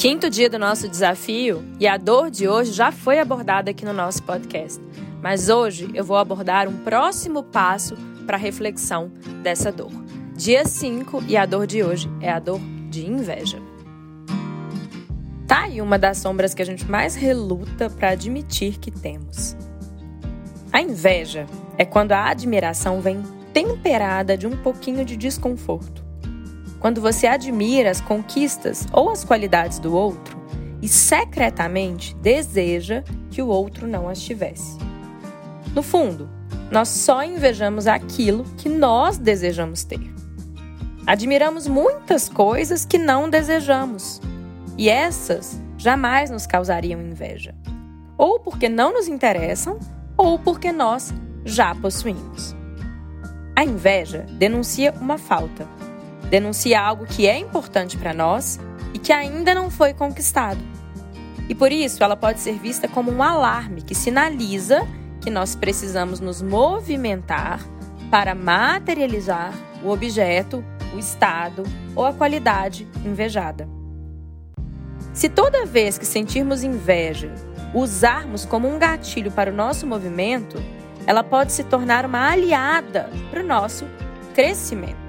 Quinto dia do nosso desafio e a dor de hoje já foi abordada aqui no nosso podcast. Mas hoje eu vou abordar um próximo passo para a reflexão dessa dor. Dia 5 e a dor de hoje é a dor de inveja. Tá aí uma das sombras que a gente mais reluta para admitir que temos. A inveja é quando a admiração vem temperada de um pouquinho de desconforto. Quando você admira as conquistas ou as qualidades do outro e secretamente deseja que o outro não as tivesse. No fundo, nós só invejamos aquilo que nós desejamos ter. Admiramos muitas coisas que não desejamos, e essas jamais nos causariam inveja, ou porque não nos interessam, ou porque nós já possuímos. A inveja denuncia uma falta, denuncia algo que é importante para nós e que ainda não foi conquistado. E por isso ela pode ser vista como um alarme que sinaliza que nós precisamos nos movimentar para materializar o objeto, o estado ou a qualidade invejada. Se toda vez que sentirmos inveja usarmos como um gatilho para o nosso movimento, ela pode se tornar uma aliada para o nosso crescimento.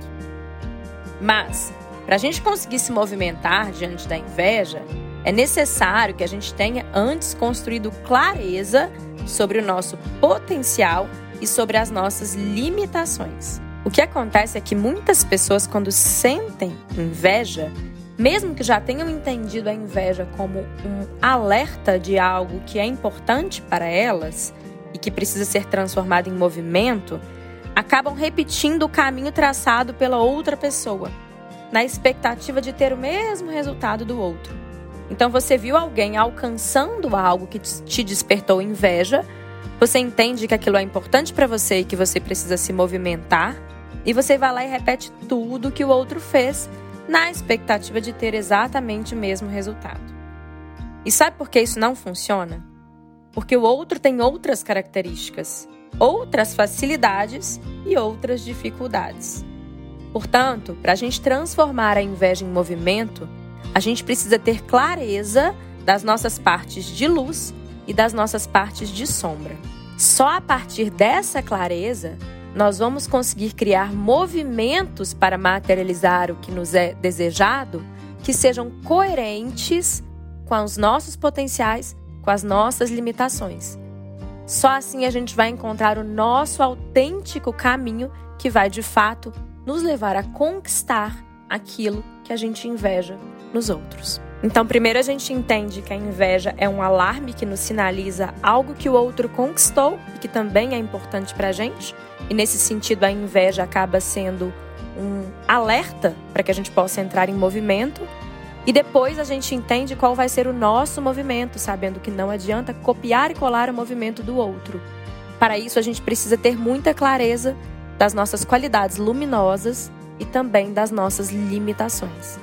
Mas, para a gente conseguir se movimentar diante da inveja, é necessário que a gente tenha antes construído clareza sobre o nosso potencial e sobre as nossas limitações. O que acontece é que muitas pessoas, quando sentem inveja, mesmo que já tenham entendido a inveja como um alerta de algo que é importante para elas, e que precisa ser transformado em movimento, acabam repetindo o caminho traçado pela outra pessoa, na expectativa de ter o mesmo resultado do outro. Então você viu alguém alcançando algo que te despertou inveja, você entende que aquilo é importante para você e que você precisa se movimentar, e você vai lá e repete tudo que o outro fez, na expectativa de ter exatamente o mesmo resultado. E sabe por que isso não funciona? porque o outro tem outras características, outras facilidades e outras dificuldades. Portanto, para a gente transformar a inveja em movimento, a gente precisa ter clareza das nossas partes de luz e das nossas partes de sombra. Só a partir dessa clareza nós vamos conseguir criar movimentos para materializar o que nos é desejado que sejam coerentes com os nossos potenciais com as nossas limitações. Só assim a gente vai encontrar o nosso autêntico caminho que vai de fato nos levar a conquistar aquilo que a gente inveja nos outros. Então, primeiro a gente entende que a inveja é um alarme que nos sinaliza algo que o outro conquistou e que também é importante para a gente. E nesse sentido, a inveja acaba sendo um alerta para que a gente possa entrar em movimento e depois a gente entende qual vai ser o nosso movimento, sabendo que não adianta copiar e colar o movimento do outro. Para isso, a gente precisa ter muita clareza das nossas qualidades luminosas e também das nossas limitações.